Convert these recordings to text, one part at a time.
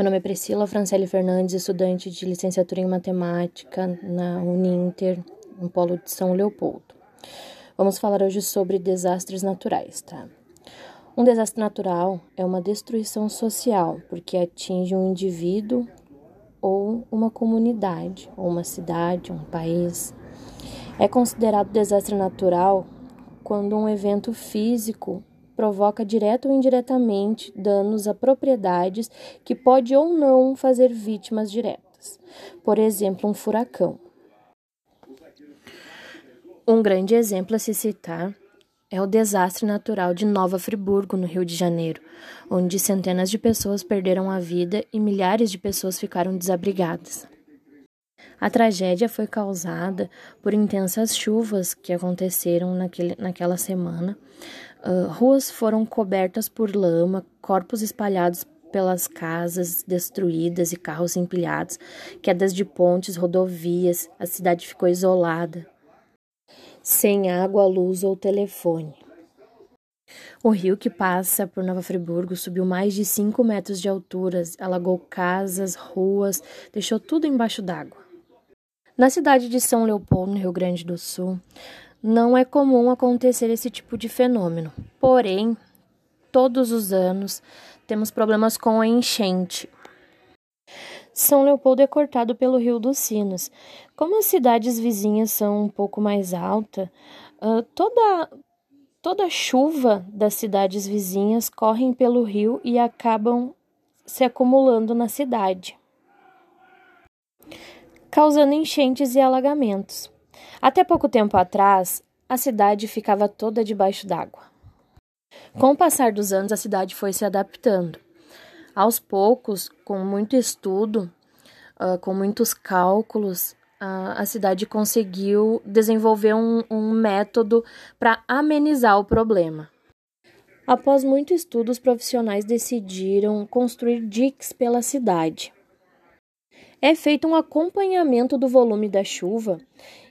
Meu nome é Priscila Franciele Fernandes, estudante de licenciatura em matemática na Uninter, no Polo de São Leopoldo. Vamos falar hoje sobre desastres naturais, tá? Um desastre natural é uma destruição social, porque atinge um indivíduo ou uma comunidade, ou uma cidade, um país. É considerado desastre natural quando um evento físico provoca direto ou indiretamente danos a propriedades que pode ou não fazer vítimas diretas. Por exemplo, um furacão. Um grande exemplo a se citar é o desastre natural de Nova Friburgo, no Rio de Janeiro, onde centenas de pessoas perderam a vida e milhares de pessoas ficaram desabrigadas. A tragédia foi causada por intensas chuvas que aconteceram naquele, naquela semana. Uh, ruas foram cobertas por lama, corpos espalhados pelas casas destruídas e carros empilhados, quedas de pontes, rodovias, a cidade ficou isolada, sem água, luz ou telefone. O rio que passa por Nova Friburgo subiu mais de 5 metros de altura, alagou casas, ruas, deixou tudo embaixo d'água. Na cidade de São Leopoldo, no Rio Grande do Sul, não é comum acontecer esse tipo de fenômeno. Porém, todos os anos temos problemas com a enchente. São Leopoldo é cortado pelo Rio dos Sinos. Como as cidades vizinhas são um pouco mais altas, uh, toda, toda chuva das cidades vizinhas correm pelo rio e acabam se acumulando na cidade causando enchentes e alagamentos. Até pouco tempo atrás, a cidade ficava toda debaixo d'água. Com o passar dos anos, a cidade foi se adaptando. Aos poucos, com muito estudo, uh, com muitos cálculos, uh, a cidade conseguiu desenvolver um, um método para amenizar o problema. Após muito estudo, os profissionais decidiram construir diques pela cidade é feito um acompanhamento do volume da chuva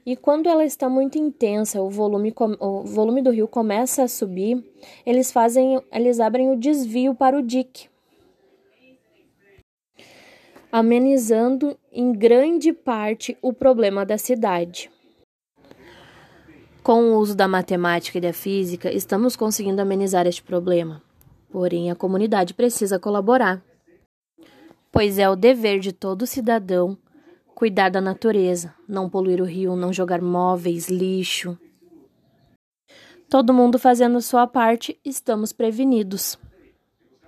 e quando ela está muito intensa, o volume, o volume do rio começa a subir, eles fazem, eles abrem o desvio para o dique, amenizando em grande parte o problema da cidade. Com o uso da matemática e da física, estamos conseguindo amenizar este problema. Porém, a comunidade precisa colaborar pois é o dever de todo cidadão cuidar da natureza, não poluir o rio, não jogar móveis, lixo. Todo mundo fazendo sua parte, estamos prevenidos.